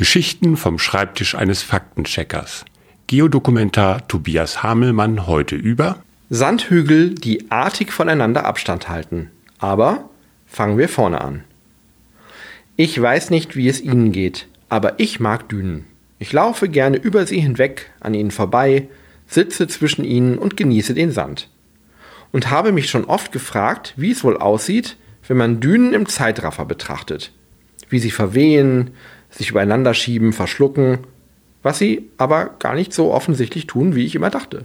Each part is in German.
Geschichten vom Schreibtisch eines Faktencheckers. Geodokumentar Tobias Hamelmann heute über Sandhügel, die artig voneinander Abstand halten. Aber fangen wir vorne an. Ich weiß nicht, wie es Ihnen geht, aber ich mag Dünen. Ich laufe gerne über sie hinweg, an ihnen vorbei, sitze zwischen ihnen und genieße den Sand. Und habe mich schon oft gefragt, wie es wohl aussieht, wenn man Dünen im Zeitraffer betrachtet. Wie sie verwehen, sich übereinander schieben, verschlucken, was sie aber gar nicht so offensichtlich tun, wie ich immer dachte.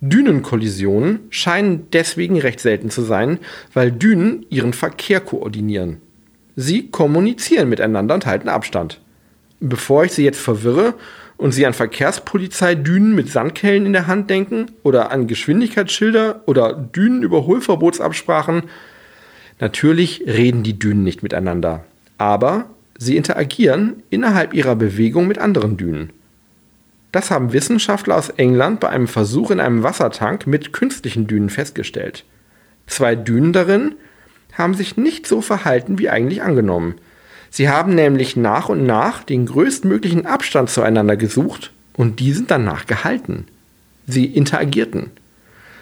Dünenkollisionen scheinen deswegen recht selten zu sein, weil Dünen ihren Verkehr koordinieren. Sie kommunizieren miteinander und halten Abstand. Bevor ich Sie jetzt verwirre und Sie an Verkehrspolizeidünen mit Sandkellen in der Hand denken oder an Geschwindigkeitsschilder oder Dünenüberholverbotsabsprachen, natürlich reden die Dünen nicht miteinander. Aber Sie interagieren innerhalb ihrer Bewegung mit anderen Dünen. Das haben Wissenschaftler aus England bei einem Versuch in einem Wassertank mit künstlichen Dünen festgestellt. Zwei Dünen darin haben sich nicht so verhalten wie eigentlich angenommen. Sie haben nämlich nach und nach den größtmöglichen Abstand zueinander gesucht und diesen danach gehalten. Sie interagierten.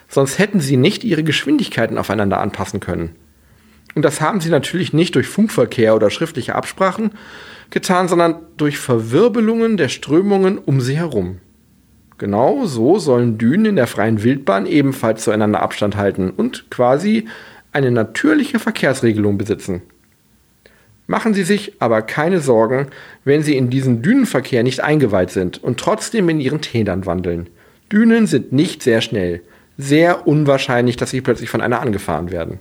Sonst hätten sie nicht ihre Geschwindigkeiten aufeinander anpassen können. Und das haben sie natürlich nicht durch Funkverkehr oder schriftliche Absprachen getan, sondern durch Verwirbelungen der Strömungen um sie herum. Genau so sollen Dünen in der freien Wildbahn ebenfalls zueinander Abstand halten und quasi eine natürliche Verkehrsregelung besitzen. Machen Sie sich aber keine Sorgen, wenn Sie in diesen Dünenverkehr nicht eingeweiht sind und trotzdem in Ihren Tälern wandeln. Dünen sind nicht sehr schnell. Sehr unwahrscheinlich, dass Sie plötzlich von einer angefahren werden.